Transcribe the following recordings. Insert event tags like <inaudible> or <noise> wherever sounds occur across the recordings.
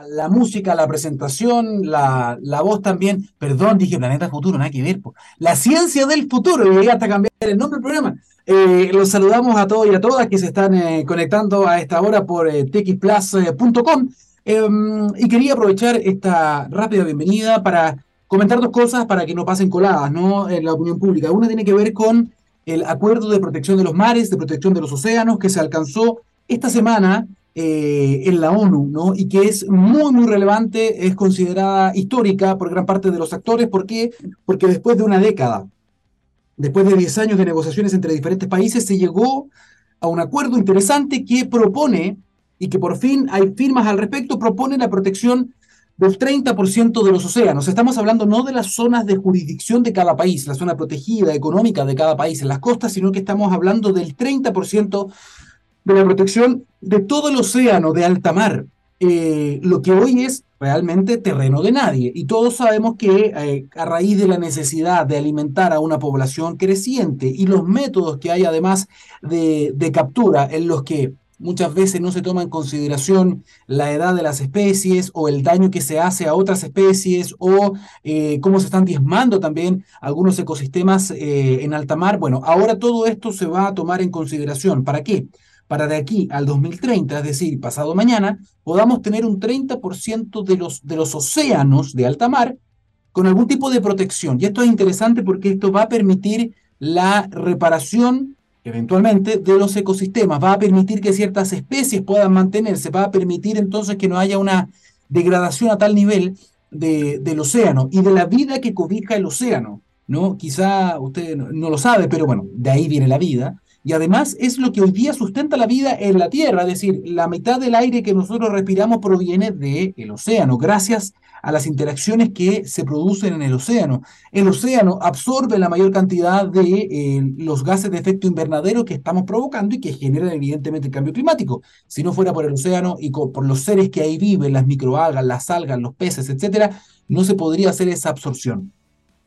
la música, la presentación, la, la, voz también. Perdón, dije Planeta Futuro, nada que ver. La ciencia del futuro, y hasta cambiar el nombre del programa. Eh, los saludamos a todos y a todas que se están eh, conectando a esta hora por eh. Em, y quería aprovechar esta rápida bienvenida para comentar dos cosas para que no pasen coladas ¿no? en la opinión pública. Una tiene que ver con el acuerdo de protección de los mares, de protección de los océanos, que se alcanzó esta semana eh, en la ONU, ¿no? Y que es muy, muy relevante, es considerada histórica por gran parte de los actores. ¿Por qué? Porque después de una década, después de 10 años de negociaciones entre diferentes países, se llegó a un acuerdo interesante que propone, y que por fin hay firmas al respecto, propone la protección del 30% de los océanos. Estamos hablando no de las zonas de jurisdicción de cada país, la zona protegida económica de cada país en las costas, sino que estamos hablando del 30% de la protección de todo el océano de alta mar, eh, lo que hoy es realmente terreno de nadie. Y todos sabemos que eh, a raíz de la necesidad de alimentar a una población creciente y los métodos que hay además de, de captura en los que muchas veces no se toma en consideración la edad de las especies o el daño que se hace a otras especies o eh, cómo se están diezmando también algunos ecosistemas en alta mar. Bueno, ahora todo esto se va a tomar en consideración. ¿Para qué? Para de aquí al 2030, es decir, pasado mañana, podamos tener un 30% de los, de los océanos de alta mar con algún tipo de protección. Y esto es interesante porque esto va a permitir la reparación eventualmente de los ecosistemas, va a permitir que ciertas especies puedan mantenerse, va a permitir entonces que no haya una degradación a tal nivel de, del océano y de la vida que cobija el océano. ¿no? Quizá usted no lo sabe, pero bueno, de ahí viene la vida y además es lo que hoy día sustenta la vida en la Tierra, es decir, la mitad del aire que nosotros respiramos proviene del océano, gracias a las interacciones que se producen en el océano. El océano absorbe la mayor cantidad de eh, los gases de efecto invernadero que estamos provocando y que generan evidentemente el cambio climático. Si no fuera por el océano y por los seres que ahí viven, las microalgas, las algas, los peces, etcétera, no se podría hacer esa absorción.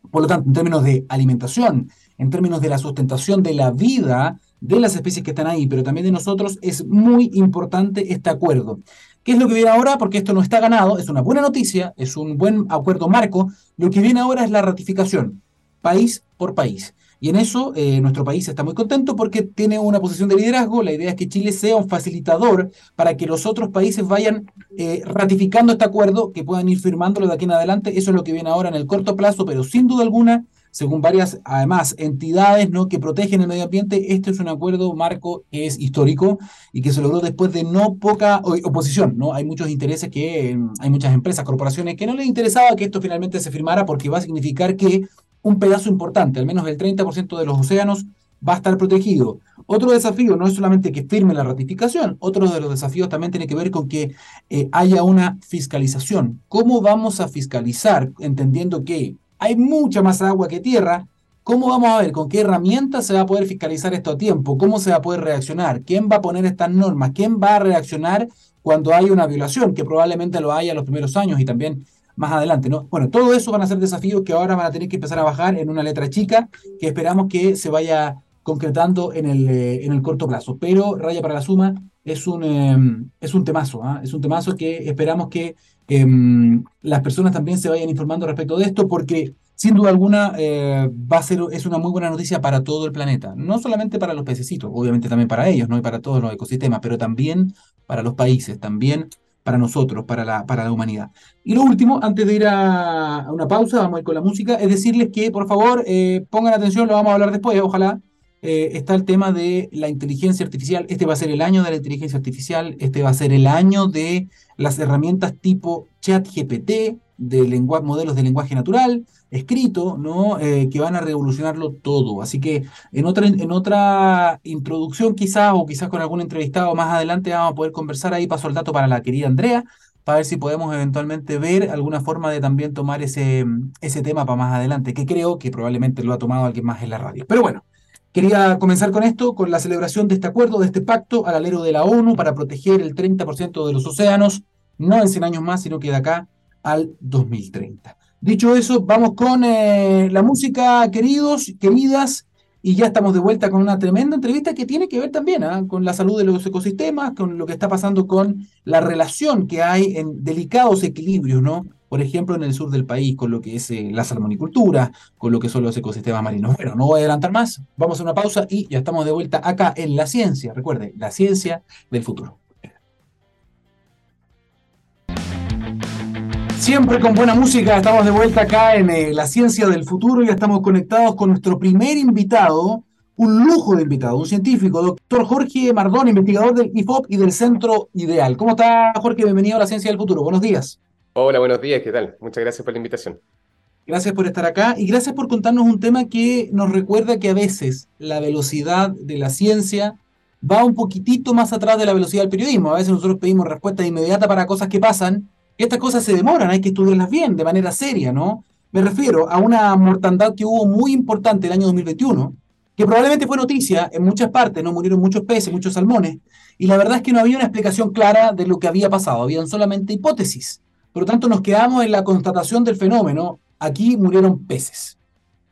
Por lo tanto, en términos de alimentación, en términos de la sustentación de la vida, de las especies que están ahí, pero también de nosotros, es muy importante este acuerdo. ¿Qué es lo que viene ahora? Porque esto no está ganado, es una buena noticia, es un buen acuerdo marco. Lo que viene ahora es la ratificación, país por país. Y en eso eh, nuestro país está muy contento porque tiene una posición de liderazgo. La idea es que Chile sea un facilitador para que los otros países vayan eh, ratificando este acuerdo, que puedan ir firmándolo de aquí en adelante. Eso es lo que viene ahora en el corto plazo, pero sin duda alguna según varias, además, entidades ¿no? que protegen el medio ambiente, este es un acuerdo marco que es histórico y que se logró después de no poca oposición. ¿no? Hay muchos intereses que, em, hay muchas empresas, corporaciones que no les interesaba que esto finalmente se firmara porque va a significar que un pedazo importante, al menos el 30% de los océanos, va a estar protegido. Otro desafío no es solamente que firme la ratificación, otro de los desafíos también tiene que ver con que eh, haya una fiscalización. ¿Cómo vamos a fiscalizar, entendiendo que hay mucha más agua que tierra. ¿Cómo vamos a ver con qué herramientas se va a poder fiscalizar esto a tiempo? ¿Cómo se va a poder reaccionar? ¿Quién va a poner estas normas? ¿Quién va a reaccionar cuando hay una violación? Que probablemente lo haya en los primeros años y también más adelante, ¿no? Bueno, todo eso van a ser desafíos que ahora van a tener que empezar a bajar en una letra chica que esperamos que se vaya concretando en el, eh, en el corto plazo. Pero, raya para la suma, es un, em, es un temazo, ¿ah? es un temazo que esperamos que em, las personas también se vayan informando respecto de esto, porque sin duda alguna eh, va a ser, es una muy buena noticia para todo el planeta, no solamente para los pececitos, obviamente también para ellos, ¿no? y para todos los ecosistemas, pero también para los países, también para nosotros, para la, para la humanidad. Y lo último, antes de ir a, una pausa, vamos a ir con la música, es decirles que por favor eh, pongan atención, lo vamos a hablar después, ojalá eh, está el tema de la inteligencia artificial. Este va a ser el año de la inteligencia artificial, este va a ser el año de las herramientas tipo ChatGPT, de modelos de lenguaje natural, escrito, ¿no? Eh, que van a revolucionarlo todo. Así que en otra, en otra introducción quizás, o quizás con algún entrevistado más adelante, vamos a poder conversar ahí, paso el dato para la querida Andrea, para ver si podemos eventualmente ver alguna forma de también tomar ese, ese tema para más adelante, que creo que probablemente lo ha tomado alguien más en la radio. Pero bueno, Quería comenzar con esto, con la celebración de este acuerdo, de este pacto al alero de la ONU para proteger el 30% de los océanos, no en 100 años más, sino que de acá al 2030. Dicho eso, vamos con eh, la música, queridos, queridas, y ya estamos de vuelta con una tremenda entrevista que tiene que ver también ¿ah? con la salud de los ecosistemas, con lo que está pasando con la relación que hay en delicados equilibrios, ¿no? Por ejemplo, en el sur del país, con lo que es eh, la salmonicultura, con lo que son los ecosistemas marinos. Bueno, no voy a adelantar más, vamos a una pausa y ya estamos de vuelta acá en la ciencia, recuerde, la ciencia del futuro. Siempre con buena música, estamos de vuelta acá en eh, La Ciencia del Futuro y estamos conectados con nuestro primer invitado, un lujo de invitado, un científico, doctor Jorge Mardón, investigador del IFOP y del Centro Ideal. ¿Cómo está Jorge? Bienvenido a La Ciencia del Futuro. Buenos días. Hola, buenos días, ¿qué tal? Muchas gracias por la invitación. Gracias por estar acá y gracias por contarnos un tema que nos recuerda que a veces la velocidad de la ciencia va un poquitito más atrás de la velocidad del periodismo. A veces nosotros pedimos respuesta inmediata para cosas que pasan estas cosas se demoran, hay que estudiarlas bien, de manera seria, ¿no? Me refiero a una mortandad que hubo muy importante el año 2021, que probablemente fue noticia en muchas partes, ¿no? Murieron muchos peces, muchos salmones, y la verdad es que no había una explicación clara de lo que había pasado, habían solamente hipótesis. Por lo tanto, nos quedamos en la constatación del fenómeno. Aquí murieron peces,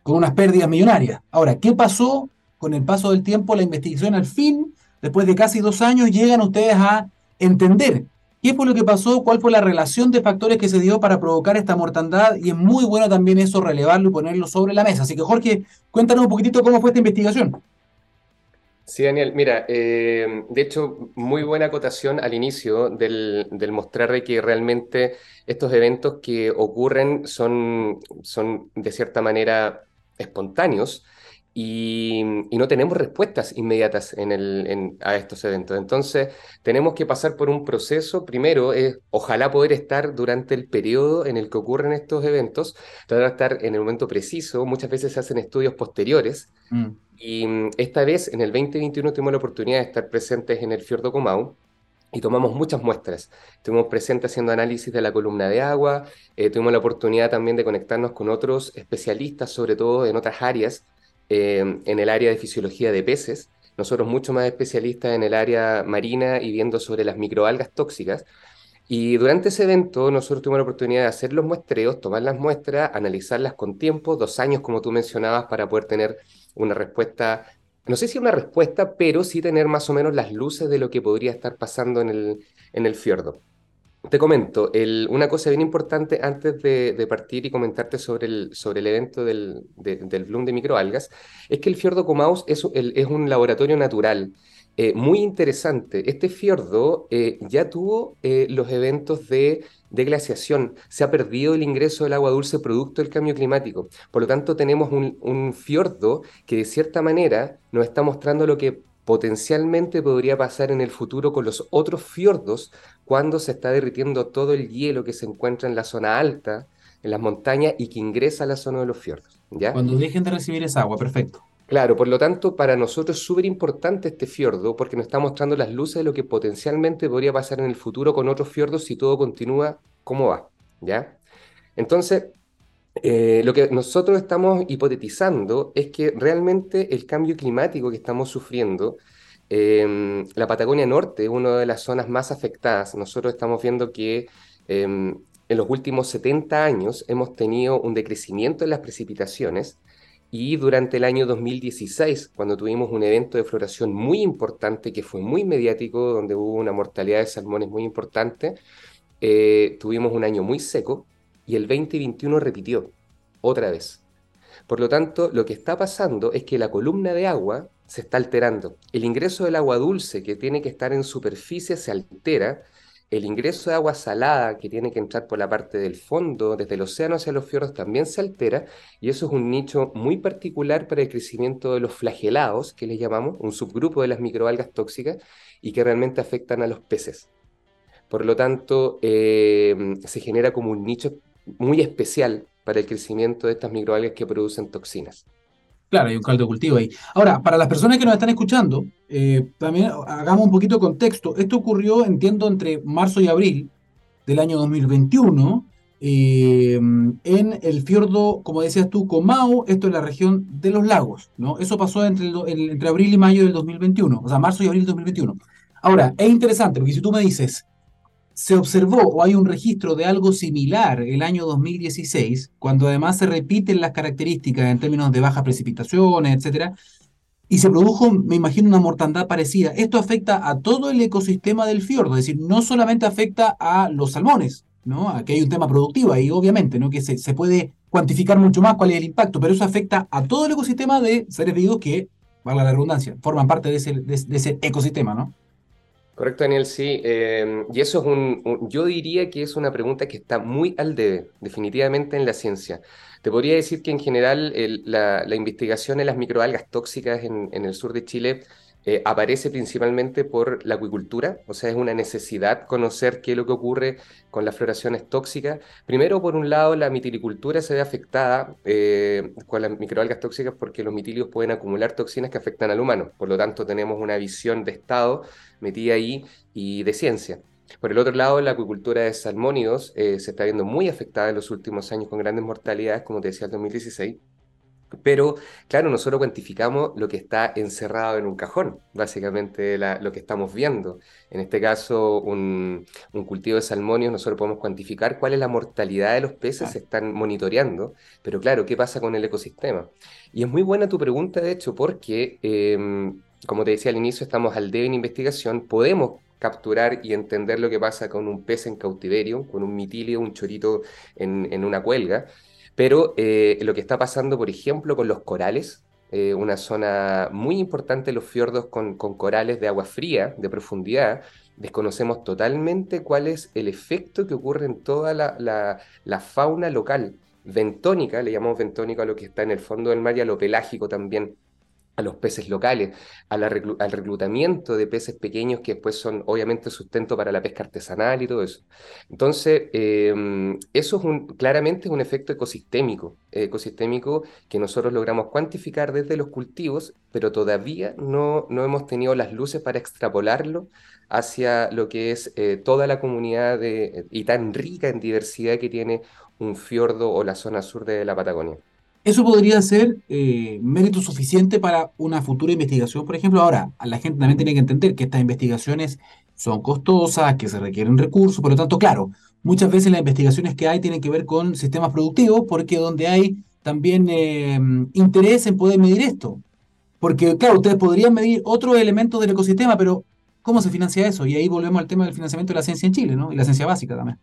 con unas pérdidas millonarias. Ahora, ¿qué pasó con el paso del tiempo? La investigación al fin, después de casi dos años, llegan ustedes a entender ¿Qué fue lo que pasó? ¿Cuál fue la relación de factores que se dio para provocar esta mortandad? Y es muy bueno también eso relevarlo y ponerlo sobre la mesa. Así que Jorge, cuéntanos un poquitito cómo fue esta investigación. Sí, Daniel, mira, eh, de hecho, muy buena acotación al inicio del, del, mostrar que realmente estos eventos que ocurren son, son de cierta manera espontáneos y, no tenemos respuestas inmediatas a estos eventos. Entonces, tenemos que pasar por un proceso. Primero, ojalá poder estar durante el periodo en el que ocurren estos eventos, tratar de estar en el momento preciso. Muchas veces se hacen estudios posteriores. Mm. Y mm, esta vez, en el 2021, tuvimos la oportunidad de estar presentes en el Fiordo Comau y tomamos muchas muestras. Estuvimos presentes haciendo análisis de la columna de agua, eh, tuvimos la oportunidad también de conectarnos con otros especialistas, sobre todo en otras áreas, Em, en el área de fisiología de peces, nosotros mucho más especialistas en el área marina y viendo sobre las microalgas tóxicas. Y durante ese evento nosotros tuvimos la oportunidad de hacer los muestreos, tomar las muestras, analizarlas con tiempo, dos años como tú mencionabas, para poder tener una respuesta, no sé si una respuesta, pero sí tener más o menos las luces de lo que podría estar pasando en el, en el fiordo. Te comento, una cosa bien importante antes de, partir y comentarte sobre el, sobre el evento del, del bloom de microalgas, es que el fiordo Comaus es, es un laboratorio natural eh, muy interesante. Este fiordo eh, ya tuvo eh, los eventos de, glaciación, se ha perdido el ingreso del agua dulce producto del cambio climático. Por lo tanto, tenemos un, un fiordo que de cierta manera nos está mostrando lo que potencialmente podría pasar en el futuro con los otros fiordos cuando se está derritiendo todo el hielo que se encuentra en la zona alta, en las montañas y que ingresa a la zona de los fiordos. ¿ya? Cuando dejen de recibir esa agua, perfecto. Claro, por lo tanto, para nosotros es súper importante este fiordo porque nos está mostrando las luces de lo que potencialmente podría pasar en el futuro con otros fiordos si todo continúa como va. ¿ya? Entonces, eh, lo que nosotros estamos hipotetizando es que realmente el cambio climático que estamos sufriendo, em, la Patagonia Norte es una de las zonas más afectadas. Nosotros estamos viendo que em, en los últimos 70 años hemos tenido un decrecimiento en las precipitaciones y durante el año 2016, cuando tuvimos un evento de floración muy importante que fue muy mediático, donde hubo una mortalidad de salmones muy importante, eh, tuvimos un año muy seco y el 2021 repitió otra vez. Por lo tanto, lo que está pasando es que la columna de agua se está alterando. El ingreso del agua dulce que tiene que estar en superficie se altera. El ingreso de agua salada que tiene que entrar por la parte del fondo, desde el océano hacia los fiordos, también se altera. Y eso es un nicho muy particular para el crecimiento de los flagelados, que les llamamos, un subgrupo de las microalgas tóxicas y que realmente afectan a los peces. Por lo tanto, eh, se genera como un nicho muy especial para el crecimiento de estas microalgas que producen toxinas. Claro, hay un caldo de cultivo ahí. Ahora, para las personas que nos están escuchando, eh, también hagamos un poquito de contexto. Esto ocurrió, entiendo, entre marzo y abril del año 2021 eh, en el fiordo, como decías tú, Comau, esto es la región de los lagos, ¿no? Eso pasó entre, entre abril y mayo del 2021, o sea, marzo y abril del 2021. Ahora, es interesante, porque si tú me dices, se observó o hay un registro de algo similar el año 2016, cuando además se repiten las características en términos de bajas precipitaciones, etcétera, y se produjo, me imagino, una mortandad parecida. Esto afecta a todo el ecosistema del fiordo, es decir, no solamente afecta a los salmones, ¿no? Aquí hay un tema productivo ahí, obviamente, ¿no? Que se, se puede cuantificar mucho más cuál es el impacto, pero eso afecta a todo el ecosistema de seres vivos que, valga la redundancia, forman parte de ese, de, ese ecosistema, ¿no? Correcto, Daniel, sí. Eh, y eso es un, yo diría que es una pregunta que está muy al debe, definitivamente en la ciencia. Te podría decir que en general la, investigación en las microalgas tóxicas en, en el sur de Chile eh, aparece principalmente por la acuicultura, o sea, es una necesidad conocer qué es lo que ocurre con las floraciones tóxicas. Primero, por un lado, la mitilicultura se ve afectada eh, con las microalgas tóxicas porque los mitilios pueden acumular toxinas que afectan al humano, por lo tanto tenemos una visión de Estado metida ahí y de ciencia. Por el otro lado, la acuicultura de salmónidos eh, se está viendo muy afectada en los últimos años con grandes mortalidades, como te decía, el 2016. Pero, claro, nosotros cuantificamos lo que está encerrado en un cajón, básicamente lo que estamos viendo. En este caso, un, cultivo de salmonios, nosotros podemos cuantificar cuál es la mortalidad de los peces, se están monitoreando, pero claro, ¿qué pasa con el ecosistema? Y es muy buena tu pregunta, de hecho, porque, em, como te decía al inicio, estamos al debe en investigación, podemos capturar y entender lo que pasa con un pez en cautiverio, con un mitilio, un chorito en, en una cuelga. Pero eh, lo que está pasando, por ejemplo, con los corales, eh, una zona muy importante los fiordos con, corales de agua fría, de profundidad, desconocemos totalmente cuál es el efecto que ocurre en toda la, fauna local. Ventónica, le llamamos ventónica a lo que está en el fondo del mar y a lo pelágico también a los peces locales, al reclutamiento de peces pequeños que después son obviamente sustento para la pesca artesanal y todo eso. Entonces, em, eso es un, claramente es un efecto ecosistémico, ecosistémico que nosotros logramos cuantificar desde los cultivos, pero todavía no, no hemos tenido las luces para extrapolarlo hacia lo que es eh, toda la comunidad de, y tan rica en diversidad que tiene un fiordo o la zona sur de la Patagonia. Eso podría ser eh, mérito suficiente para una futura investigación, por ejemplo. Ahora, la gente también tiene que entender que estas investigaciones son costosas, que se requieren recursos, por lo tanto, claro, muchas veces las investigaciones que hay tienen que ver con sistemas productivos, porque donde hay también eh, interés en poder medir esto. Porque, claro, ustedes podrían medir otros elementos del ecosistema, pero ¿cómo se financia eso? Y ahí volvemos al tema del financiamiento de la ciencia en Chile, ¿no? Y la ciencia básica también.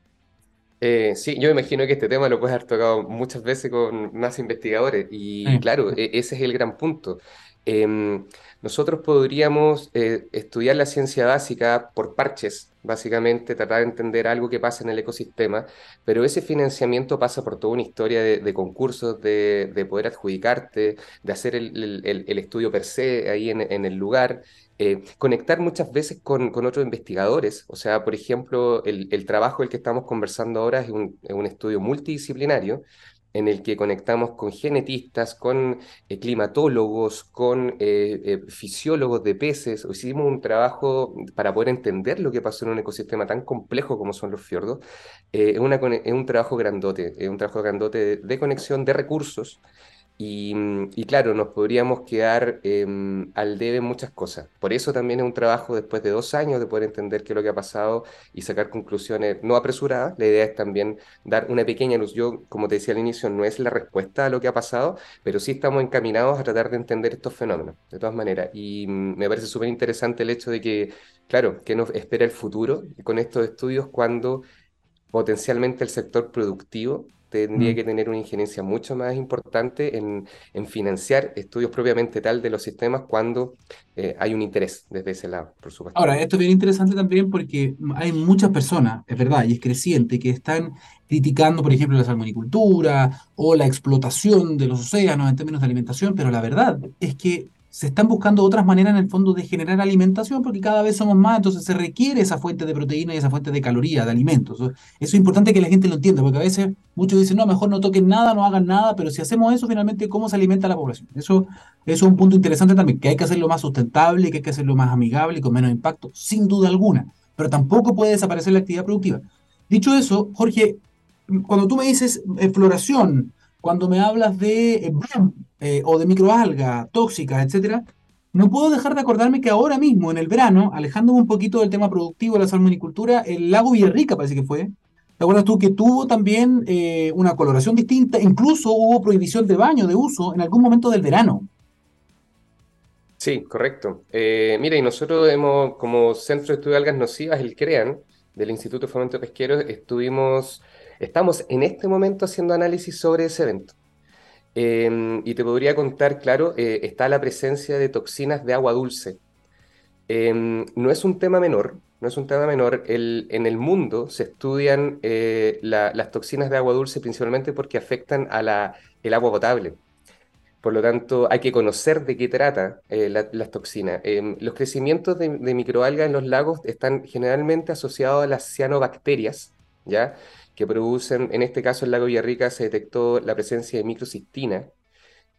Eh, sí, yo imagino que este tema lo puedes haber tocado muchas veces con más investigadores y claro, e, ese es el gran punto. Em, nosotros podríamos eh, estudiar la ciencia básica por parches, básicamente tratar de entender algo que pasa en el ecosistema, pero ese financiamiento pasa por toda una historia de, concursos, de, poder adjudicarte, de hacer el, estudio per se ahí en el lugar. Eh, conectar muchas veces con, otros investigadores. O sea, por ejemplo, el, trabajo del que estamos conversando ahora es un, estudio multidisciplinario en el que conectamos con genetistas, con eh, climatólogos, con eh, fisiólogos de peces. Hicimos un trabajo para poder entender lo que pasó en un ecosistema tan complejo como son los fiordos. es, un trabajo grandote, es un trabajo grandote de conexión de recursos Y, claro, nos podríamos quedar em, al debe muchas cosas. Por eso también es un trabajo después de dos años de poder entender qué es lo que ha pasado y sacar conclusiones no apresuradas. La idea es también dar una pequeña luz. Yo, como te decía al inicio, no es la respuesta a lo que ha pasado, pero sí estamos encaminados a tratar de entender estos fenómenos, de todas maneras. Y mm, me parece súper interesante el hecho de que, claro, que nos espera el futuro con estos estudios cuando potencialmente el sector productivo tendría mm. que tener una injerencia mucho más importante en, financiar estudios propiamente tal de los sistemas cuando eh, hay un interés desde ese lado, por supuesto. Ahora, esto es bien interesante también porque hay muchas personas, es verdad, y es creciente, que están criticando, por ejemplo, la salmonicultura o la explotación de los océanos en términos de alimentación, pero la verdad es que se están buscando otras maneras en el fondo de generar alimentación porque cada vez somos más, entonces se requiere esa fuente de proteína y esa fuente de calorías, de alimentos. Eso es importante que la gente lo entienda, porque a veces muchos dicen, no, mejor no toquen nada, no hagan nada, pero si hacemos eso, finalmente, ¿cómo se alimenta la población? Eso, eso es un punto interesante también, que hay que hacerlo más sustentable, que hay que hacerlo más amigable y con menos impacto, sin duda alguna, pero tampoco puede desaparecer la actividad productiva. Dicho eso, Jorge, cuando tú me dices floración, cuando me hablas de eh, eh, o de microalga tóxicas, etcétera, no puedo dejar de acordarme que ahora mismo, en el verano, alejándome un poquito del tema productivo de la salmonicultura, el lago Villarrica parece que fue. ¿Te acuerdas tú que tuvo también eh, una coloración distinta? Incluso hubo prohibición de baño, de uso, en algún momento del verano. Sí, correcto. Eh, mira, y nosotros hemos, como Centro de Estudio de Algas Nocivas, el CREAN, del Instituto de Fomento Pesquero, estuvimos, estamos en este momento haciendo análisis sobre ese evento. Em, y te podría contar, claro, eh, está la presencia de toxinas de agua dulce. Em, no es un tema menor, no es un tema menor. en el mundo se estudian eh, las toxinas de agua dulce principalmente porque afectan a la, el agua potable. Por lo tanto, hay que conocer de qué trata eh, las toxinas. Em, los crecimientos de, microalgas en los lagos están generalmente asociados a las cianobacterias, ¿ya? Que producen, en este caso en lago Villarrica se detectó la presencia de microcistina,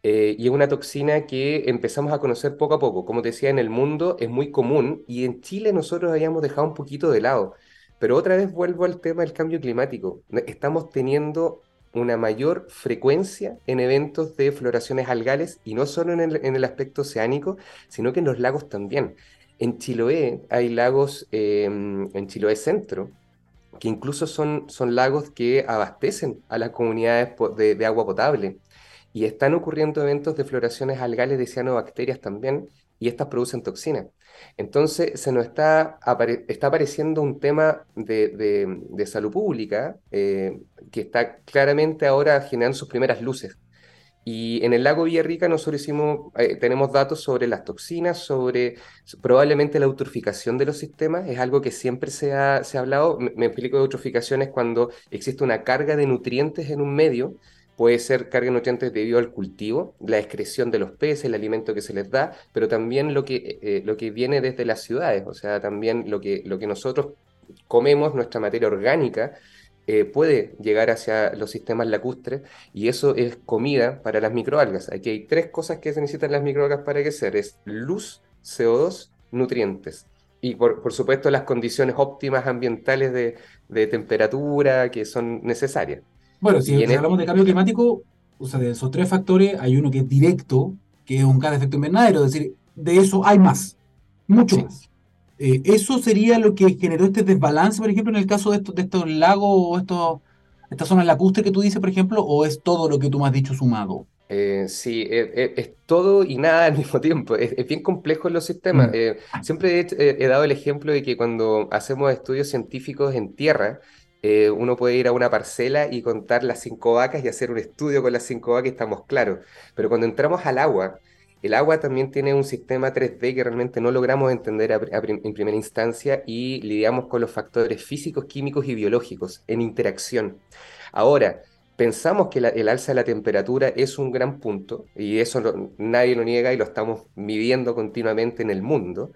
eh, y es una toxina que empezamos a conocer poco a poco. Como te decía, en el mundo es muy común y en Chile nosotros habíamos dejado un poquito de lado. Pero otra vez vuelvo al tema del cambio climático. Estamos teniendo una mayor frecuencia en eventos de floraciones algales y no solo en el, aspecto oceánico, sino que en los lagos también. En Chiloé hay lagos, em, en Chiloé Centro, que incluso son, son lagos que abastecen a las comunidades de, agua potable. Y están ocurriendo eventos de floraciones algales de cianobacterias también, y estas producen toxinas. Entonces, se nos está, está apareciendo un tema de, salud pública eh, que está claramente ahora generando sus primeras luces. Y en el lago Villarrica nosotros hicimos, eh, tenemos datos sobre las toxinas, sobre probablemente la eutroficación de los sistemas, es algo que siempre se ha, se ha hablado, me, explico de eutroficación es cuando existe una carga de nutrientes en un medio, puede ser carga de nutrientes debido al cultivo, la excreción de los peces, el alimento que se les da, pero también lo que, eh, lo que viene desde las ciudades, o sea, también lo que, lo que nosotros comemos, nuestra materia orgánica, eh, puede llegar hacia los sistemas lacustres y eso es comida para las microalgas. Aquí hay tres cosas que se necesitan las microalgas para crecer, es luz, CO2, nutrientes. Y por, por supuesto las condiciones óptimas ambientales de, de temperatura que son necesarias. Bueno, si, hablamos de cambio climático, o sea, de esos tres factores, hay uno que es directo, que es un gas de efecto invernadero, es decir, de eso hay más, mucho más. Eh, ¿Eso sería lo que generó este desbalance, por ejemplo, en el caso de estos, de estos lagos o estos, estas zonas lacustres que tú dices, por ejemplo, o es todo lo que tú me has dicho sumado? Eh, sí, es, todo y nada al <laughs> mismo tiempo. Es, bien complejo en los sistemas. Mm. Eh, siempre he, dado el ejemplo de que cuando hacemos estudios científicos en tierra, eh, uno puede ir a una parcela y contar las cinco vacas y hacer un estudio con las cinco vacas y estamos claros. Pero cuando entramos al agua, el agua también tiene un sistema 3D que realmente no logramos entender en primera instancia y lidiamos con los factores físicos, químicos y biológicos en interacción. Ahora, pensamos que el alza de la temperatura es un gran punto y eso nadie lo niega y lo estamos midiendo continuamente en el mundo.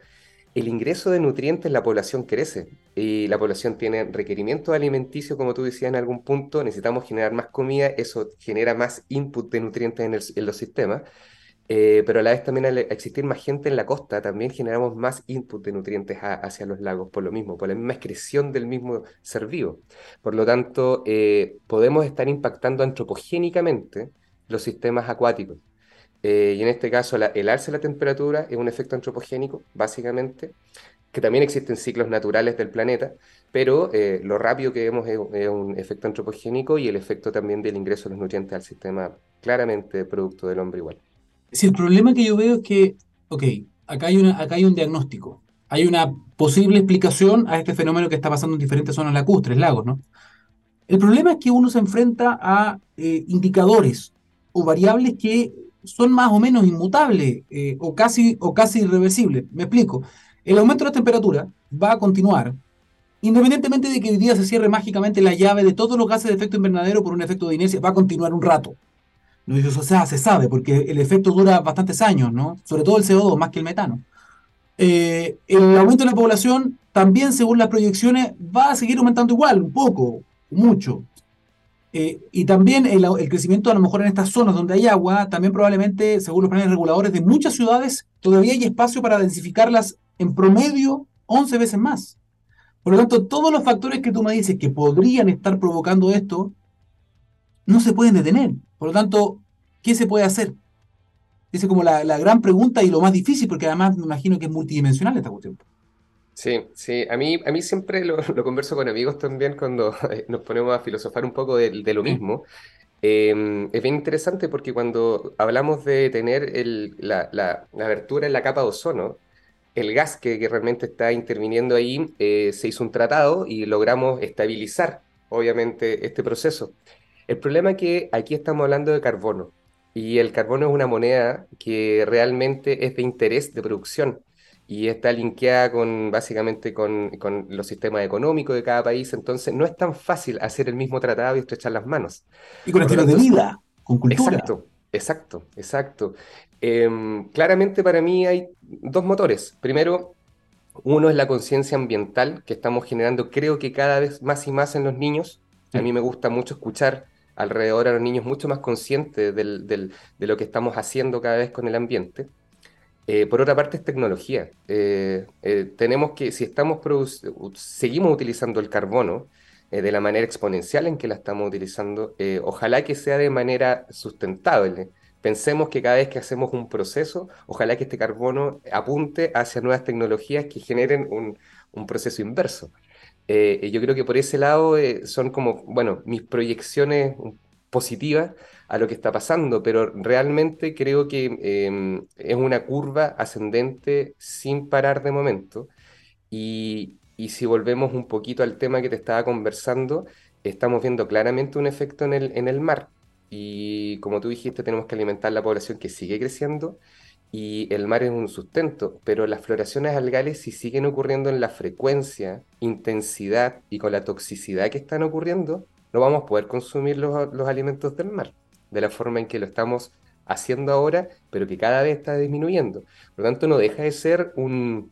El ingreso de nutrientes, la población crece y la población tiene requerimientos alimenticios, como tú decías en algún punto, necesitamos generar más comida, eso genera más input de nutrientes en, los sistemas, eh, pero a la vez también al existir más gente en la costa, también generamos más input de nutrientes hacia los lagos, por lo mismo, por la misma excreción del mismo ser vivo. Por lo tanto, eh, podemos estar impactando antropogénicamente los sistemas acuáticos. Eh, y en este caso el alza de la temperatura es un efecto antropogénico, básicamente, que también existen ciclos naturales del planeta, pero lo rápido que vemos es, un efecto antropogénico y el efecto también del ingreso de los nutrientes al sistema, claramente producto del hombre igual. Si el problema que yo veo es que, ok, acá hay, una, acá hay un diagnóstico, hay una posible explicación a este fenómeno que está pasando en diferentes zonas lacustres, lagos, ¿no? El problema es que uno se enfrenta a eh, indicadores o variables que son más o menos inmutables eh, o, casi, o casi irreversibles. Me explico. El aumento de la temperatura va a continuar independientemente de que hoy día se cierre mágicamente la llave de todos los gases de efecto invernadero por un efecto de inercia, va a continuar un rato. ¿No? O se sabe, porque el efecto dura bastantes años, ¿no? Sobre todo el CO2, más que el metano. Eh, el aumento de la población también, según las proyecciones, va a seguir aumentando igual, un poco, mucho. Eh, y también el, crecimiento a lo mejor en estas zonas donde hay agua, también probablemente, según los planes reguladores de muchas ciudades, todavía hay espacio para densificarlas en promedio 11 veces más. Por lo tanto, todos los factores que tú me dices que podrían estar provocando esto, no se pueden detener. Por lo tanto, ¿qué se puede hacer? Esa es como la, la gran pregunta y lo más difícil, porque además me imagino que es multidimensional esta cuestión. Sí, sí, a mí, a mí siempre lo, <laughs> converso con amigos también cuando <laughs> nos ponemos a filosofar un poco de, lo mismo. Em, es bien interesante porque cuando hablamos de tener el, la, la, la, abertura en la capa de ozono, el gas que, que realmente está interviniendo ahí, eh, se hizo un tratado y logramos estabilizar, obviamente, este proceso. El problema es que aquí estamos hablando de carbono y el carbono es una moneda que realmente es de interés de producción y está linkeada con básicamente con, con, los sistemas económicos de cada país, entonces no es tan fácil hacer el mismo tratado y estrechar las manos. Y con estilo de vida, con cultura. Exacto, exacto, exacto. Eh, claramente para mí hay dos motores. Primero, uno es la conciencia ambiental que estamos generando, creo que cada vez más y más en los niños. Sí. A mí me gusta mucho escuchar alrededor a los niños mucho más conscientes del, del, de lo que estamos haciendo cada vez con el ambiente. Eh, por otra parte es tecnología. Eh, eh, tenemos que, si estamos seguimos utilizando el carbono de la manera exponencial en que la estamos utilizando, ojalá que sea de manera sustentable. Pensemos que cada vez que hacemos un proceso, ojalá que este carbono apunte hacia nuevas tecnologías que generen un proceso inverso. Eh, yo creo que por ese lado son como, bueno, mis proyecciones positivas a lo que está pasando, pero realmente creo que eh, es una curva ascendente sin parar de momento. Y, y, si volvemos un poquito al tema que te estaba conversando, estamos viendo claramente un efecto en el, en el mar. Y como tú dijiste, tenemos que alimentar la población que sigue creciendo y el mar es un sustento, pero las floraciones algales si siguen ocurriendo en la frecuencia, intensidad y con la toxicidad que están ocurriendo, no vamos a poder consumir los, los alimentos del mar de la forma en que lo estamos haciendo ahora, pero que cada vez está disminuyendo. Por lo tanto, no deja de ser un,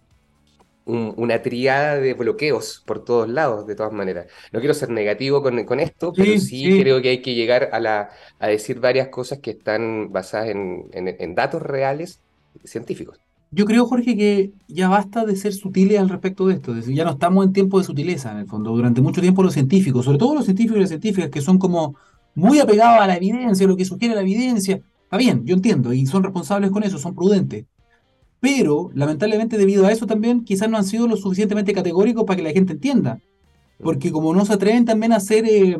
un, una triada de bloqueos por todos lados, de todas maneras. No quiero ser negativo con, con esto, pero sí, sí, creo que hay que llegar a, la, a decir varias cosas que están basadas en, en, en datos reales científicos. Yo creo, Jorge, que ya basta de ser sutiles al respecto de esto. Es decir, ya no estamos en tiempo de sutileza, en el fondo. Durante mucho tiempo los científicos, sobre todo los científicos y las científicas, que son como muy apegados a la evidencia, lo que sugiere la evidencia, está bien, yo entiendo, y son responsables con eso, son prudentes. Pero, lamentablemente, debido a eso también, quizás no han sido lo suficientemente categóricos para que la gente entienda. Porque como no se atreven también a hacer eh,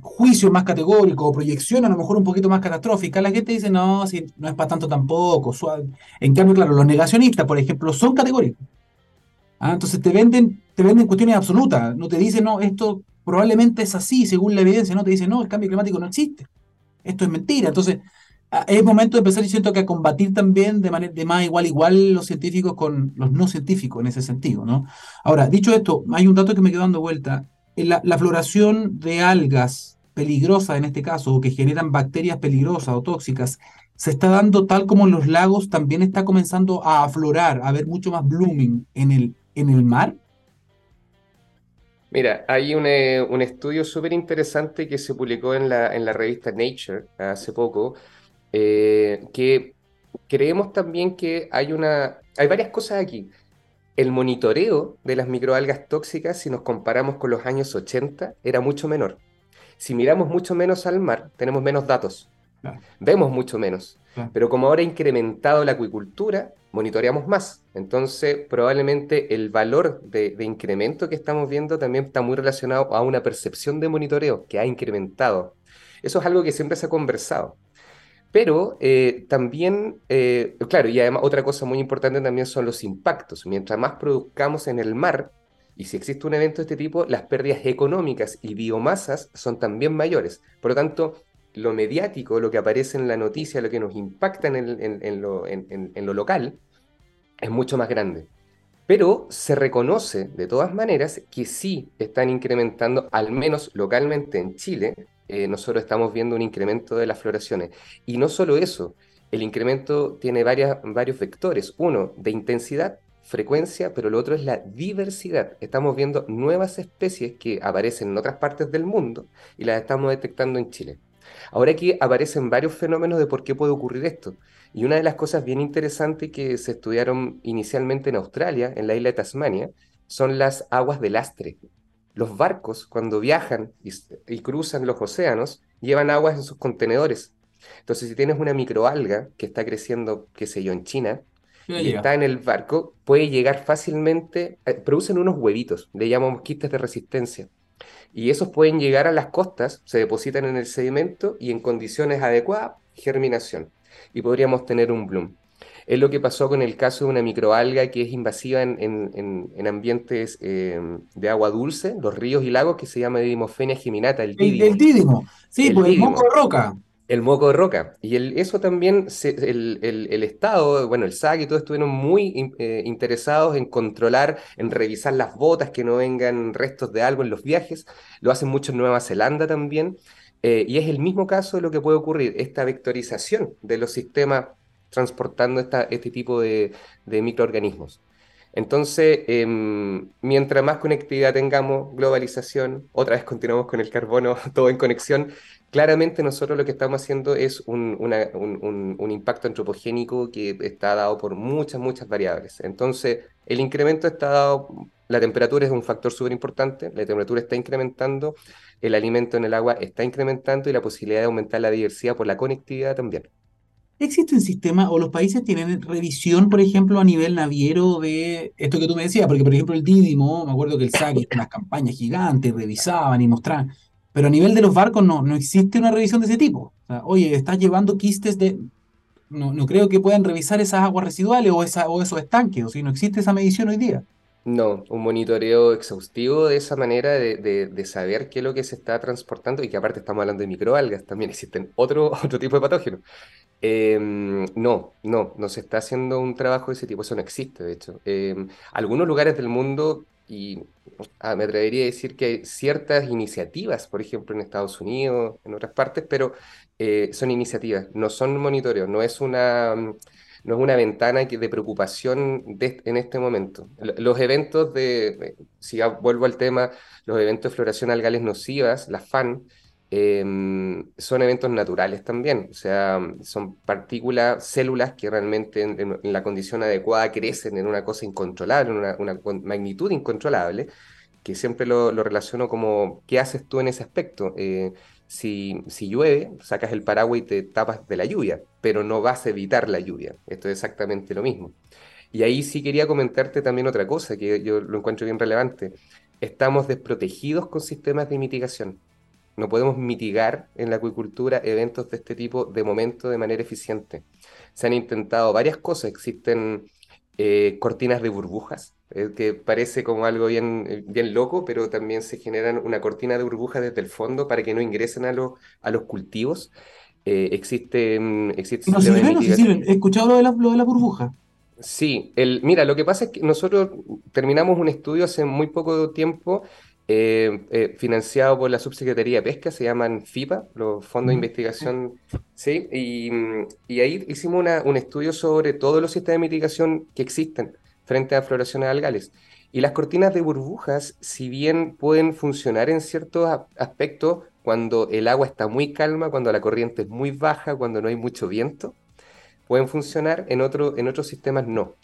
juicios más categóricos o proyecciones a lo mejor un poquito más catastróficas, la gente dice, no, si no es para tanto tampoco, suave. En cambio, claro, los negacionistas, por ejemplo, son categóricos. ¿Ah? Entonces te venden, te venden cuestiones absolutas, no te dicen, no, esto probablemente es así, según la evidencia, no te dicen, no, el cambio climático no existe. Esto es mentira. Entonces, es momento de empezar, diciendo que a combatir también de, manera, de más igual igual los científicos con los no científicos en ese sentido, ¿no? Ahora, dicho esto, hay un dato que me quedó dando vuelta. La, la floración de algas peligrosas en este caso, o que generan bacterias peligrosas o tóxicas, se está dando tal como en los lagos también está comenzando a aflorar, a haber mucho más blooming en el, en el mar. Mira, hay un, eh, un estudio súper interesante que se publicó en la, en la revista Nature hace poco, eh, que creemos también que hay una, hay varias cosas aquí. El monitoreo de las microalgas tóxicas, si nos comparamos con los años 80, era mucho menor. Si miramos mucho menos al mar, tenemos menos datos. Claro. Vemos mucho menos. Claro. Pero como ahora ha incrementado la acuicultura, monitoreamos más. Entonces, probablemente el valor de, de, incremento que estamos viendo también está muy relacionado a una percepción de monitoreo que ha incrementado. Eso es algo que siempre se ha conversado. Pero eh, también, eh, claro, y además otra cosa muy importante también son los impactos. Mientras más produzcamos en el mar, y si existe un evento de este tipo, las pérdidas económicas y biomasas son también mayores. Por lo tanto, lo mediático, lo que aparece en la noticia, lo que nos impacta en, el, en, en, lo, en lo local, es mucho más grande. Pero se reconoce de todas maneras que sí están incrementando, al menos localmente en Chile, eh, nosotros estamos viendo un incremento de las floraciones. Y no solo eso, el incremento tiene varias, varios vectores. Uno, de intensidad, frecuencia, pero lo otro es la diversidad. Estamos viendo nuevas especies que aparecen en otras partes del mundo y las estamos detectando en Chile. Ahora aquí aparecen varios fenómenos de por qué puede ocurrir esto. Y una de las cosas bien interesantes que se estudiaron inicialmente en Australia, en la isla de Tasmania, son las aguas de lastre los barcos cuando viajan y, y, cruzan los océanos llevan aguas en sus contenedores. Entonces, si tienes una microalga que está creciendo, qué sé yo, en China, y está en el barco, puede llegar fácilmente, eh, producen unos huevitos, le llamamos quites de resistencia. Y esos pueden llegar a las costas, se depositan en el sedimento y en condiciones adecuadas, germinación. Y podríamos tener un bloom. Es lo que pasó con el caso de una microalga que es invasiva en, ambientes eh, de agua dulce, los ríos y lagos, que se llama Didymosphenia geminata, el dídimo. El, dídimo, sí, pues el moco de roca. El moco de roca. Y el, eso también, el, Estado, bueno, el SAC y todo estuvieron muy eh, interesados en controlar, en revisar las botas, que no vengan restos de algo en los viajes. Lo hacen mucho en Nueva Zelanda también. Eh, y es el mismo caso de lo que puede ocurrir, esta vectorización de los sistemas transportando este tipo de, microorganismos. Entonces, em, mientras más conectividad tengamos, globalización, otra vez continuamos con el carbono, <laughs> todo en conexión, claramente nosotros lo que estamos haciendo es un, un, impacto antropogénico que está dado por muchas, muchas variables. Entonces, el incremento está dado, la temperatura es un factor súper importante, la temperatura está incrementando, el alimento en el agua está incrementando y la posibilidad de aumentar la diversidad por la conectividad también. ¿Existe un sistema o los países tienen revisión, por ejemplo, a nivel naviero de esto que tú me decías? Porque, por ejemplo, el Didimo, me acuerdo que el SAC hizo unas campañas gigantes, revisaban y mostraban, pero a nivel de los barcos no, no existe una revisión de ese tipo. oye, estás llevando quistes de... No, no creo que puedan revisar esas aguas residuales o, esa, o esos estanques, o si no existe esa medición hoy día. No, un monitoreo exhaustivo de esa manera de, de, saber qué es lo que se está transportando y que aparte estamos hablando de microalgas, también existen otro, <laughs> otro tipo de patógenos. Em, no, no, no se está haciendo un trabajo de ese tipo, eso no existe, de hecho. Em, algunos lugares del mundo, y ah, me atrevería a decir que hay ciertas iniciativas, por ejemplo en Estados Unidos, en otras partes, pero eh, son iniciativas, no son monitoreos, no es una, no es una ventana de preocupación en este momento. Los eventos de, si vuelvo al tema, los eventos de floración algales nocivas, las FAN, Em, son eventos naturales también, o sea, son partículas, células que realmente en, la condición adecuada crecen en una cosa incontrolable, en una, magnitud incontrolable, que siempre lo, relaciono como, ¿qué haces tú en ese aspecto? Eh, si, si llueve, sacas el paraguas y te tapas de la lluvia, pero no vas a evitar la lluvia, esto es exactamente lo mismo. Y ahí sí quería comentarte también otra cosa que yo lo encuentro bien relevante. Estamos desprotegidos con sistemas de mitigación no podemos mitigar en la acuicultura eventos de este tipo de momento de manera eficiente. Se han intentado varias cosas, existen eh, cortinas de burbujas, eh, que parece como algo bien, eh, bien loco, pero también se generan una cortina de burbujas desde el fondo para que no ingresen a, a los cultivos. existe, existe no sirven, He escuchado lo de la, lo de la burbuja. Sí, el, mira, lo que pasa es que nosotros terminamos un estudio hace muy poco tiempo eh, eh, financiado por la Subsecretaría de Pesca, se llaman FIPA, los Fondos de Investigación, ¿sí? Y, ahí hicimos un estudio sobre todos los sistemas de mitigación que existen frente a floraciones algales. Y las cortinas de burbujas, si bien pueden funcionar en ciertos aspectos, cuando el agua está muy calma, cuando la corriente es muy baja, cuando no hay mucho viento, pueden funcionar, en, otro, en otros sistemas no.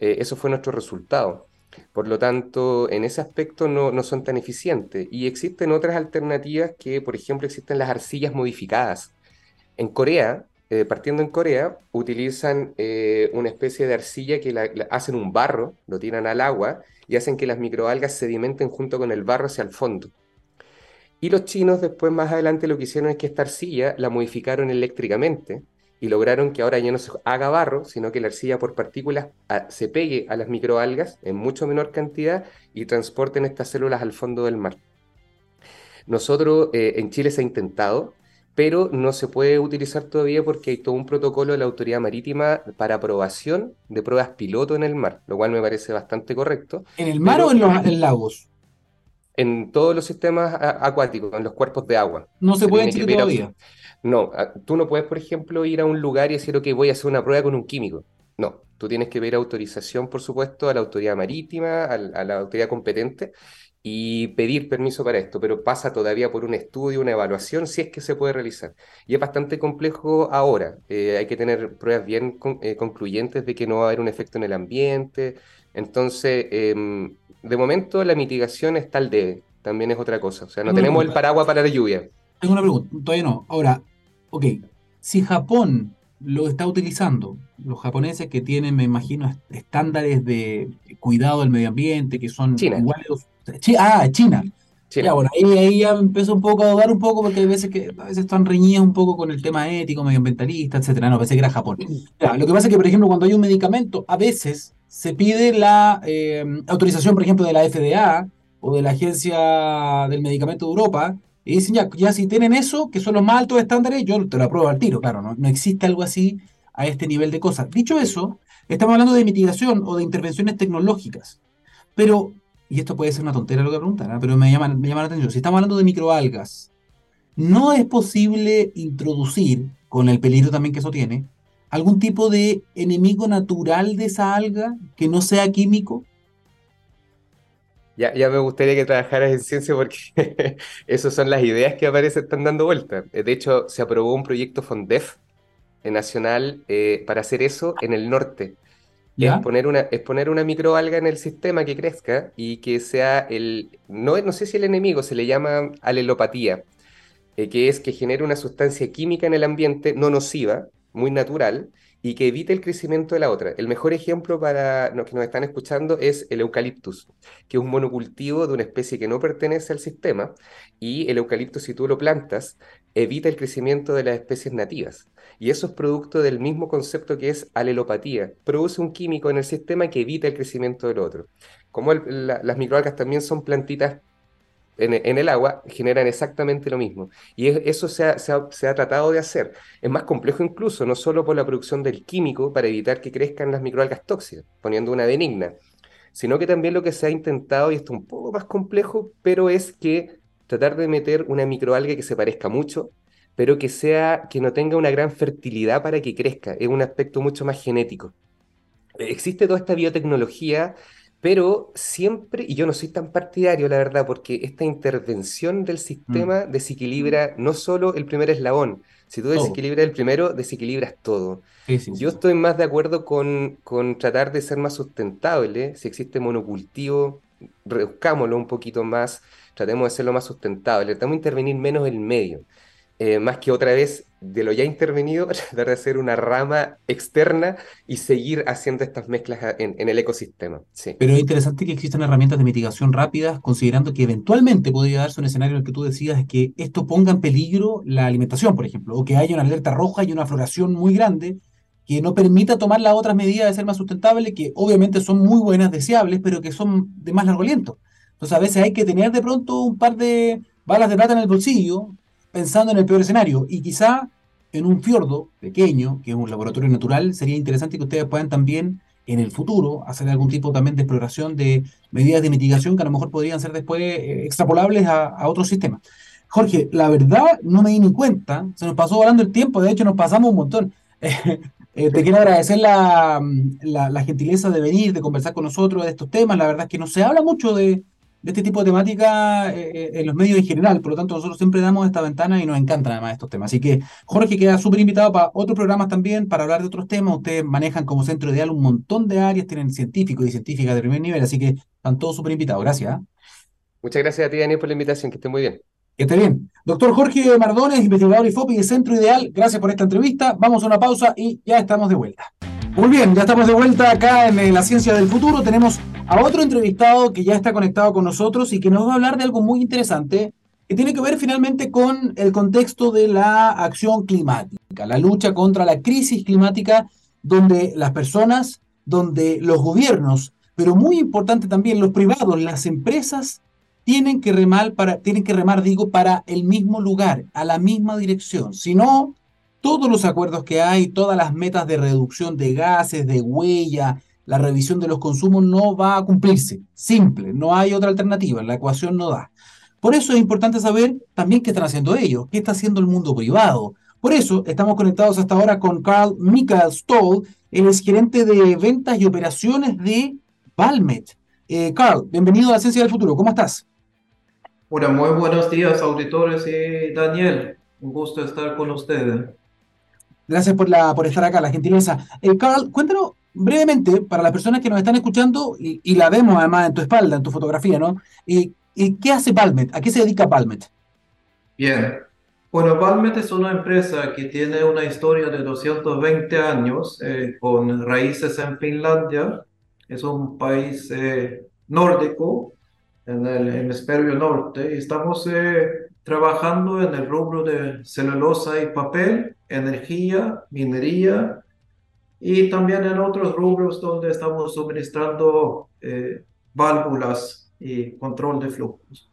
Eh, eso fue nuestro resultado. Por lo tanto, en ese aspecto no, son tan eficientes. Y existen otras alternativas que, por ejemplo, existen las arcillas modificadas. En Corea, eh, partiendo en Corea, utilizan eh, una especie de arcilla que hacen un barro, lo tiran al agua y hacen que las microalgas sedimenten junto con el barro hacia el fondo. Y los chinos después, más adelante, lo que hicieron es que esta arcilla la modificaron eléctricamente y lograron que ahora ya no se haga barro, sino que la arcilla por partículas ah, se pegue a las microalgas en mucho menor cantidad y transporten estas células al fondo del mar. Nosotros eh, en Chile se ha intentado, pero no se puede utilizar todavía porque hay todo un protocolo de la autoridad marítima para aprobación de pruebas piloto en el mar, lo cual me parece bastante correcto. ¿En el mar o en los lagos? En todos los sistemas acuáticos, en los cuerpos de agua. No se, puede en Chile todavía. No, ah, tú no puedes, por ejemplo, ir a un lugar y decir, ok, voy a hacer una prueba con un químico. No, tú tienes que pedir autorización, por supuesto, a la autoridad marítima, a, la autoridad competente y pedir permiso para esto, pero pasa todavía por un estudio, una evaluación, si es que se puede realizar. Y es bastante complejo ahora. Eh, hay que tener pruebas bien eh, concluyentes de que no va a haber un efecto en el ambiente. Entonces, em, de momento la mitigación está al debe, también es otra cosa. O sea, no tenemos el paraguas para la lluvia. Tengo una pregunta, todavía no. Ahora, ok, si Japón lo está utilizando, los japoneses que tienen, me imagino, estándares de cuidado del medio ambiente, que son iguales. ah, China. Ya, bueno, ahí, ahí ya empezó un poco a dudar un poco porque hay veces que a veces están reñidas un poco con el tema ético, medioambientalista, etcétera. No, pensé que era Japón. Ya, lo que pasa es que, por ejemplo, cuando hay un medicamento, a veces se pide la eh, autorización, por ejemplo, de la FDA o de la Agencia del Medicamento de Europa, y dicen, ya, ya si tienen eso, que son los más altos estándares, yo te lo apruebo al tiro, claro, no, no existe algo así a este nivel de cosas. Dicho eso, estamos hablando de mitigación o de intervenciones tecnológicas, pero y esto puede ser una tontera lo que preguntan, ¿eh? pero me llama, me llama la atención, si estamos hablando de microalgas, ¿no es posible introducir, con el peligro también que eso tiene, algún tipo de enemigo natural de esa alga que no sea químico? Ya, ya me gustaría que trabajaras en ciencia porque <laughs> esas son las ideas que aparecen, están dando vuelta. De hecho, se aprobó un proyecto FONDEF eh, nacional eh, para hacer eso en el norte es poner, una, es poner una microalga en el sistema que crezca y que sea el, no, no sé si el enemigo, se le llama alelopatía, eh, que es que genere una sustancia química en el ambiente no nociva, muy natural, y que evite el crecimiento de la otra. El mejor ejemplo para los que nos están escuchando es el eucaliptus, que es un monocultivo de una especie que no pertenece al sistema, y el eucaliptus, si tú lo plantas, evita el crecimiento de las especies nativas. Y eso es producto del mismo concepto que es alelopatía. Produce un químico en el sistema que evita el crecimiento del otro. Como las microalgas también son plantitas en, el agua, generan exactamente lo mismo. Y eso se ha, tratado de hacer. Es más complejo incluso, no solo por la producción del químico para evitar que crezcan las microalgas tóxicas, poniendo una benigna, sino que también lo que se ha intentado, y esto es un poco más complejo, pero es que tratar de meter una microalga que se parezca mucho, pero que sea, que no tenga una gran fertilidad para que crezca, es un aspecto mucho más genético. Existe toda esta biotecnología, pero siempre, y yo no soy tan partidario, la verdad, porque esta intervención del sistema mm. desequilibra no solo el primer eslabón, si tú desequilibras el primero, desequilibras todo. yo estoy más de acuerdo con, con tratar de ser más sustentable, si existe monocultivo, reduzcámoslo un poquito más, tratemos de hacerlo más sustentable, tratemos de intervenir menos el medio. Eh, más que otra vez de lo ya intervenido, <laughs> tratar de hacer una rama externa y seguir haciendo estas mezclas en, el ecosistema. Sí. Pero es interesante que existan herramientas de mitigación rápidas, considerando que eventualmente podría darse un escenario en el que tú decidas que esto ponga en peligro la alimentación, por ejemplo, o que haya una alerta roja y una floración muy grande que no permita tomar las otras medidas de ser más sustentable, que obviamente son muy buenas, deseables, pero que son de más largo aliento. Entonces a veces hay que tener de pronto un par de balas de plata en el bolsillo, pensando en el peor escenario. Y quizá en un fiordo pequeño, que es un laboratorio natural, sería interesante que ustedes puedan también en el futuro hacer algún tipo también de exploración de medidas de mitigación que a lo mejor podrían ser después eh, extrapolables a, a otros sistemas. Jorge, la verdad no me di ni cuenta, se nos pasó volando el tiempo, de hecho nos pasamos un montón. <laughs> Eh, te quiero agradecer la, la, la, gentileza de venir, de conversar con nosotros de estos temas. La verdad es que no se habla mucho de, de este tipo de temática eh, eh, en los medios en general. Por lo tanto, nosotros siempre damos esta ventana y nos encantan además estos temas. Así que Jorge queda súper invitado para otros programas también, para hablar de otros temas. Ustedes manejan como centro ideal un montón de áreas, tienen científicos y científicas de primer nivel, así que están todos súper invitados. Gracias. ¿ah? Muchas gracias a ti, Daniel, por la invitación. Que esté muy bien. Que esté bien. Doctor Jorge Mardones, investigador IFOPI de Centro Ideal, gracias por esta entrevista. Vamos a una pausa y ya estamos de vuelta. Muy bien, ya estamos de vuelta acá en La Ciencia del Futuro. Tenemos a otro entrevistado que ya está conectado con nosotros y que nos va a hablar de algo muy interesante que tiene que ver finalmente con el contexto de la acción climática, la lucha contra la crisis climática, donde las personas, donde los gobiernos, pero muy importante también los privados, las empresas, tienen que remar para, tienen que remar, digo, para el mismo lugar, a la misma dirección. Si no, todos los acuerdos que hay, todas las metas de reducción de gases, de huella, la revisión de los consumos no va a cumplirse. Simple, no hay otra alternativa, la ecuación no da. Por eso es importante saber también qué están haciendo ellos, qué está haciendo el mundo privado. Por eso estamos conectados hasta ahora con Carl Michael Stoll, el es gerente de ventas y operaciones de Valmet. Eh, Carl, bienvenido a la Ciencia del Futuro, ¿cómo estás? Bueno, muy buenos días, auditores y Daniel. Un gusto estar con ustedes. Gracias por, la, por estar acá, la gentileza. Eh, Carl, cuéntanos brevemente, para las personas que nos están escuchando, y, la vemos además en tu espalda, en tu fotografía, ¿no? Y, ¿Qué hace Palmet? ¿A qué se dedica Palmet? Bien. Bueno, Palmet es una empresa que tiene una historia de 220 años eh, con raíces en Finlandia. Es un país eh, nórdico en el hemisferio norte y estamos eh, trabajando en el rubro de celulosa y papel, energía, minería y también en otros rubros donde estamos suministrando eh, válvulas y control de flujos.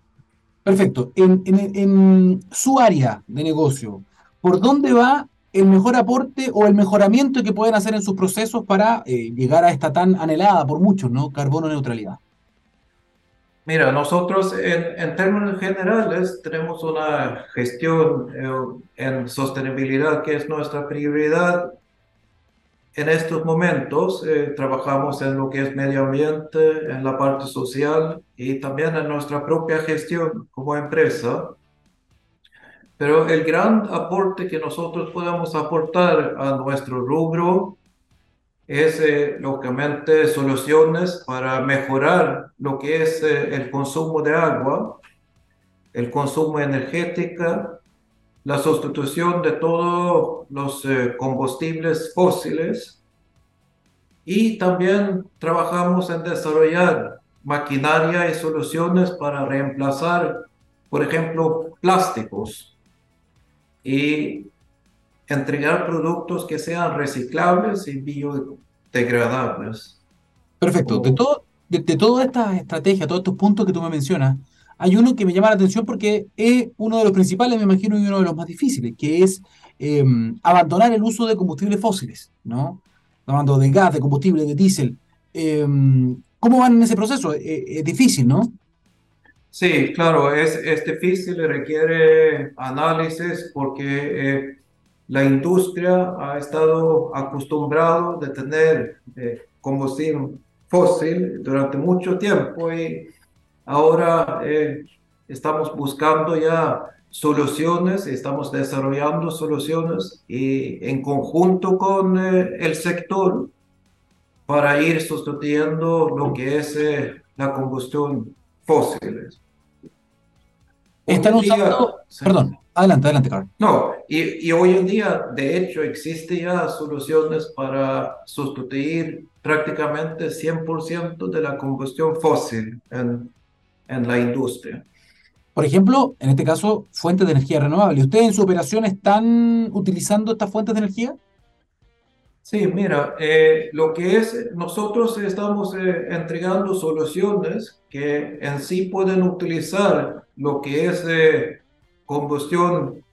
Perfecto. En, su área de negocio, ¿por dónde va el mejor aporte o el mejoramiento que pueden hacer en sus procesos para eh, llegar a esta tan anhelada por muchos, ¿no? Carbono neutralidad. Mira, nosotros en, en términos generales tenemos una gestión eh, en sostenibilidad que es nuestra prioridad. En estos momentos eh, trabajamos en lo que es medio ambiente, en la parte social y también en nuestra propia gestión como empresa. Pero el gran aporte que nosotros podemos aportar a nuestro rubro es, eh, lógicamente, soluciones para mejorar lo que es eh, el consumo de agua, el consumo energético, la sustitución de todos los eh, combustibles fósiles. Y también trabajamos en desarrollar maquinaria y soluciones para reemplazar, por ejemplo, plásticos. Y entregar productos que sean reciclables y biodegradables. Perfecto. De, todo, de, toda esta estrategia, todos estos puntos que tú me mencionas, hay uno que me llama la atención porque es uno de los principales, me imagino, y uno de los más difíciles, que es em, abandonar el uso de combustibles fósiles, ¿no? Hablando de gas, de combustible, de diésel. Em, ¿Cómo van en ese proceso? es difícil, ¿no? Sí, claro, es, es difícil, requiere análisis porque eh, la industria ha estado acostumbrado de tener eh, combustible fósil durante mucho tiempo y ahora eh, estamos buscando ya soluciones, estamos desarrollando soluciones y en conjunto con el sector para ir sustituyendo lo que es la combustión fósiles. Están usando... Perdón, adelante, adelante, Carl. No, y, y, hoy en día, de hecho, existe ya soluciones para sustituir prácticamente 100% de la combustión fósil en, en la industria. Por ejemplo, en este caso, fuentes de energía renovable. ¿Ustedes en su operación están utilizando estas fuentes de energía? Sí, mira, eh, lo que es, nosotros estamos eh, entregando soluciones que en sí pueden utilizar lo que es eh, combustión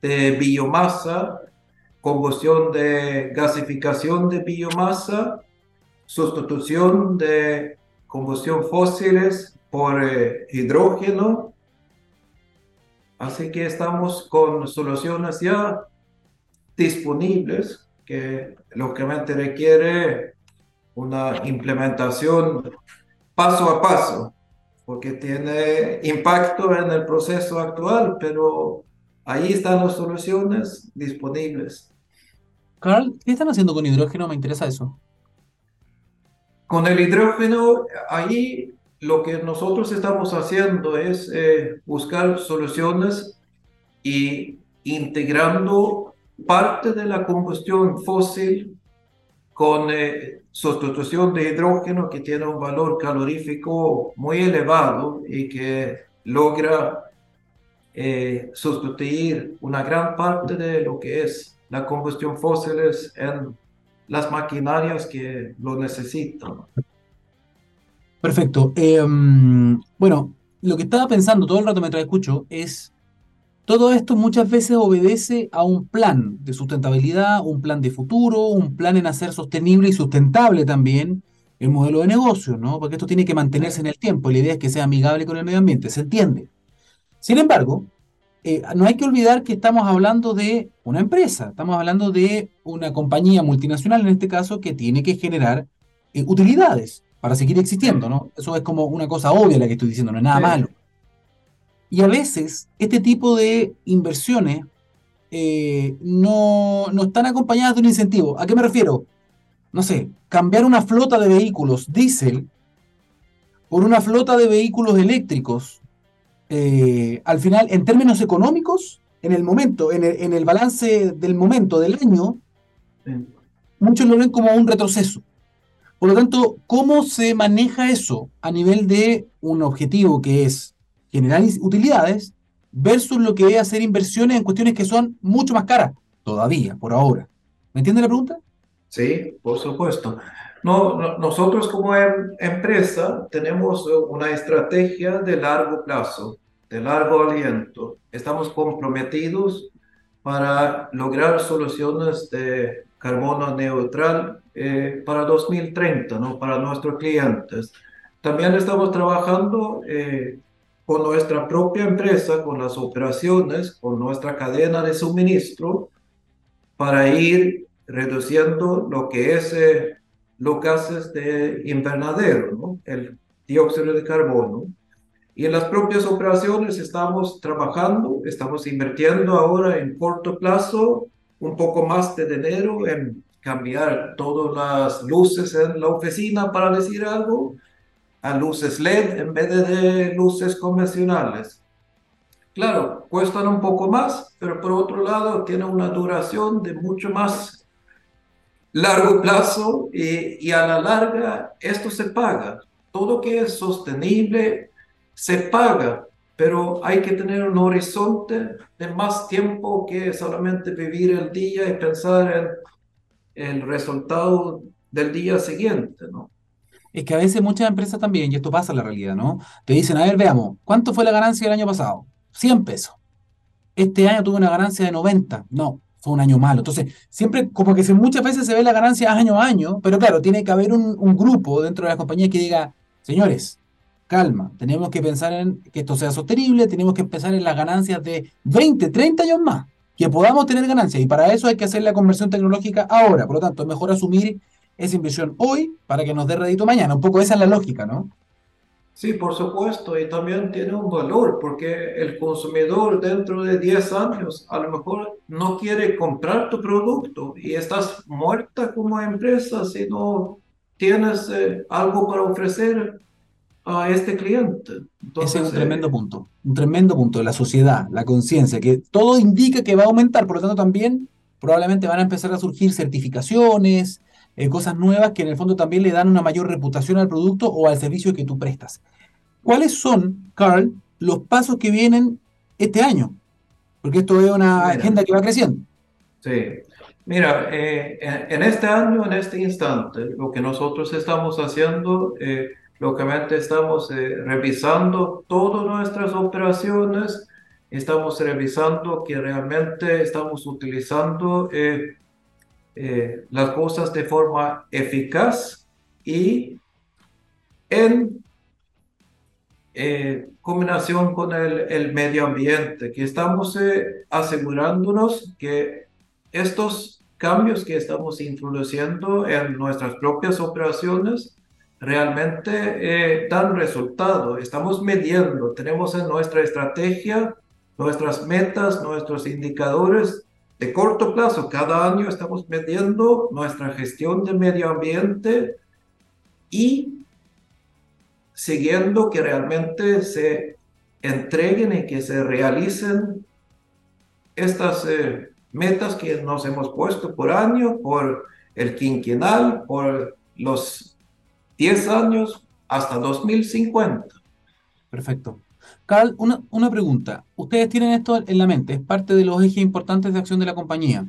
de biomasa, combustión de gasificación de biomasa, sustitución de combustión fósiles por hidrógeno. Así que estamos con soluciones ya disponibles que lógicamente requiere una implementación paso a paso, porque tiene impacto en el proceso actual, pero ahí están las soluciones disponibles. Carl, ¿qué están haciendo con hidrógeno? Me interesa eso. Con el hidrógeno, ahí lo que nosotros estamos haciendo es eh, buscar soluciones y integrando parte de la combustión fósil con eh, sustitución de hidrógeno que tiene un valor calorífico muy elevado y que logra eh, sustituir una gran parte de lo que es la combustión fósiles en las maquinarias que lo necesitan. Perfecto. Em, bueno, lo que estaba pensando todo el rato mientras escucho es todo esto muchas veces obedece a un plan de sustentabilidad, un plan de futuro, un plan en hacer sostenible y sustentable también el modelo de negocio, ¿no? Porque esto tiene que mantenerse en el tiempo y la idea es que sea amigable con el medio ambiente, se entiende. Sin embargo, eh, no hay que olvidar que estamos hablando de una empresa, estamos hablando de una compañía multinacional en este caso que tiene que generar eh, utilidades para seguir existiendo, ¿no? Eso es como una cosa obvia la que estoy diciendo, no es nada malo. Y a veces este tipo de inversiones eh, no, no están acompañadas de un incentivo. ¿A qué me refiero? No sé, cambiar una flota de vehículos diésel por una flota de vehículos eléctricos, eh, al final, en términos económicos, en el momento, en el, en el balance del momento del año, muchos lo ven como un retroceso. Por lo tanto, ¿cómo se maneja eso a nivel de un objetivo que es generar utilidades versus lo que es hacer inversiones en cuestiones que son mucho más caras, todavía, por ahora? ¿Me entiende la pregunta? Sí, por supuesto. No, nosotros como em, empresa tenemos una estrategia de largo plazo, de largo aliento. Estamos comprometidos para lograr soluciones de carbono neutral eh, para 2030, ¿no? para nuestros clientes. También estamos trabajando eh, con nuestra propia empresa, con las operaciones, con nuestra cadena de suministro, para ir reduciendo lo que es eh, los gases de invernadero, el dióxido de carbono. Y en las propias operaciones estamos trabajando, estamos invirtiendo ahora en corto plazo un poco más de dinero en cambiar todas las luces en la oficina, para decir algo, a luces LED en vez de luces convencionales. Claro, cuestan un poco más, pero por otro lado tiene una duración de mucho más largo plazo y, y a la larga esto se paga. Todo que es sostenible se paga pero hay que tener un horizonte de más tiempo que solamente vivir el día y pensar en el resultado del día siguiente, ¿no? Es que a veces muchas empresas también, y esto pasa en la realidad, ¿no? Te dicen, a ver, veamos, ¿cuánto fue la ganancia del año pasado? 100 pesos. Este año tuve una ganancia de 90. No, fue un año malo. Entonces, siempre como que muchas veces se ve la ganancia año a año, pero claro, tiene que haber un, grupo dentro de la compañía que diga, señores, calma, tenemos que pensar en que esto sea sostenible, tenemos que pensar en las ganancias de 20, 30 años más, que podamos tener ganancias y para eso hay que hacer la conversión tecnológica ahora, por lo tanto es mejor asumir esa inversión hoy para que nos dé rédito mañana, un poco esa es la lógica, ¿no? Sí, por supuesto, y también tiene un valor, porque el consumidor dentro de 10 años a lo mejor no quiere comprar tu producto y estás muerta como empresa si no tienes eh, algo para ofrecer a este cliente. Ese es un tremendo eh, punto, un tremendo punto de la sociedad, la conciencia, que todo indica que va a aumentar, por lo tanto también probablemente van a empezar a surgir certificaciones, eh, cosas nuevas que en el fondo también le dan una mayor reputación al producto o al servicio que tú prestas. ¿Cuáles son, Carl, los pasos que vienen este año? Porque esto es una agenda que va creciendo. Sí. Mira, eh, en, este año, en este instante, lo que nosotros estamos haciendo Lógicamente estamos eh, revisando todas nuestras operaciones, estamos revisando que realmente estamos utilizando eh, eh, las cosas de forma eficaz y en combinación con el, medio ambiente, que estamos asegurándonos que estos cambios que estamos introduciendo en nuestras propias operaciones realmente eh, dan resultado. Estamos midiendo, tenemos en nuestra estrategia nuestras metas, nuestros indicadores de corto plazo. Cada año estamos midiendo nuestra gestión de medio ambiente y siguiendo que realmente se entreguen y que se realicen estas eh, metas que nos hemos puesto por año, por el quinquenal, por los 10 años hasta 2050. Perfecto. Carl, una, pregunta. Ustedes tienen esto en la mente, es parte de los ejes importantes de acción de la compañía.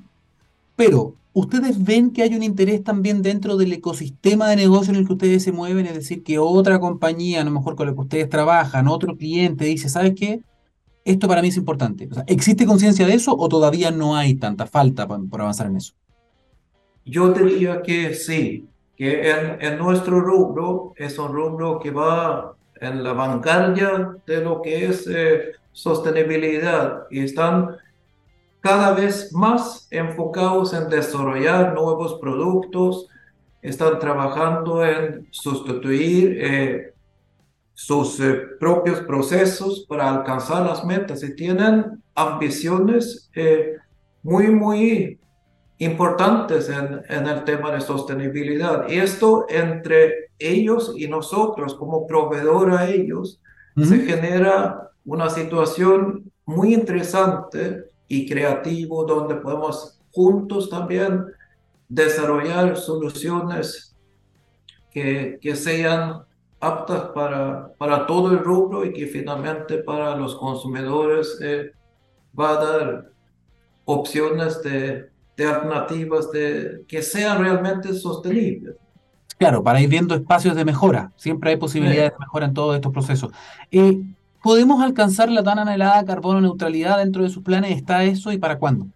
Pero, ¿ustedes ven que hay un interés también dentro del ecosistema de negocio en el que ustedes se mueven? Es decir, que otra compañía, a lo mejor con la que ustedes trabajan, otro cliente dice, ¿sabes qué? Esto para mí es importante. ¿Existe conciencia de eso o todavía no hay tanta falta por avanzar en eso? Yo diría que sí que en, nuestro rubro es un rubro que va en la vanguardia de lo que es eh, sostenibilidad y están cada vez más enfocados en desarrollar nuevos productos, están trabajando en sustituir eh, sus eh, propios procesos para alcanzar las metas y tienen ambiciones muy, muy importantes en, en, el tema de sostenibilidad. Y esto entre ellos y nosotros como proveedor a ellos se genera una situación muy interesante y creativo donde podemos juntos también desarrollar soluciones que, que sean aptas para, para todo el rubro y que finalmente para los consumidores eh, va a dar opciones de, de alternativas de, que sean realmente sostenibles. Claro, para ir viendo espacios de mejora. Siempre hay posibilidades de mejora en todos estos procesos. Eh, ¿Podemos alcanzar la tan anhelada carbono neutralidad dentro de sus planes? ¿Está eso y para cuándo?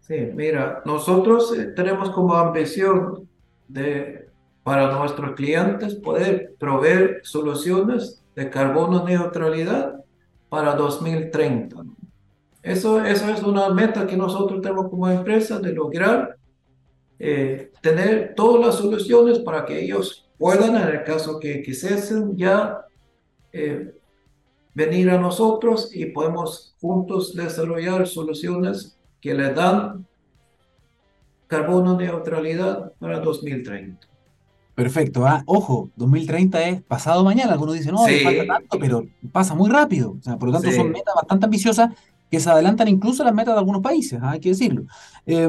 Sí, mira, nosotros eh, tenemos como ambición de para nuestros clientes poder proveer soluciones de carbono neutralidad para 2030. Eso, eso es una meta que nosotros tenemos como empresa de lograr eh, tener todas las soluciones para que ellos puedan, en el caso que quisiesen, ya eh, venir a nosotros y podemos juntos desarrollar soluciones que le dan carbono neutralidad para 2030. Perfecto. Ah, ojo, 2030 es pasado mañana. Algunos dicen, no, sí. falta tanto, pero pasa muy rápido. O sea, por lo tanto, sí. son metas bastante ambiciosas que se adelantan incluso las metas de algunos países, ¿ah? hay que decirlo. Eh,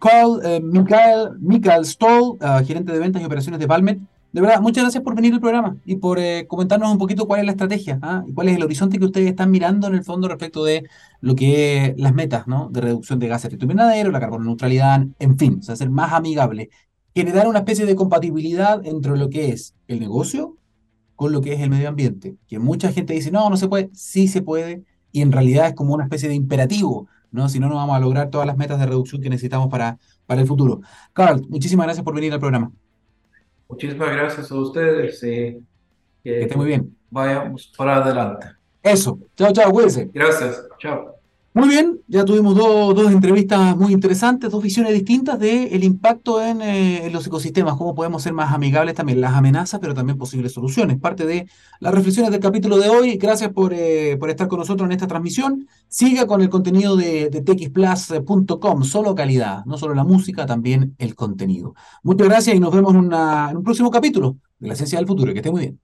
Carl Michael, Michael Stoll, uh, gerente de ventas y operaciones de Palmet, de verdad, muchas gracias por venir al programa y por eh, comentarnos un poquito cuál es la estrategia ¿ah? y cuál es el horizonte que ustedes están mirando en el fondo respecto de lo que es las metas ¿no? de reducción de gases de efecto invernadero, la carbono neutralidad, en fin, o sea, ser más amigable generar una especie de compatibilidad entre lo que es el negocio con lo que es el medio ambiente. Que mucha gente dice, no, no se puede, sí se puede, y en realidad es como una especie de imperativo, ¿no? Si no, no vamos a lograr todas las metas de reducción que necesitamos para, para el futuro. Carl, muchísimas gracias por venir al programa. Muchísimas gracias a ustedes. Eh, que, que esté muy bien. Vayamos para adelante. Eso. Chao, chao, cuídense. Gracias. Chao. Muy bien, ya tuvimos dos, dos entrevistas muy interesantes, dos visiones distintas del el impacto en, eh, en, los ecosistemas, cómo podemos ser más amigables también, las amenazas, pero también posibles soluciones. Parte de las reflexiones del capítulo de hoy. Gracias por, eh, por estar con nosotros en esta transmisión. Siga con el contenido de, de txplus.com, solo calidad, no solo la música, también el contenido. Muchas gracias y nos vemos en, una, en un próximo capítulo de la Ciencia del Futuro. Que esté muy bien.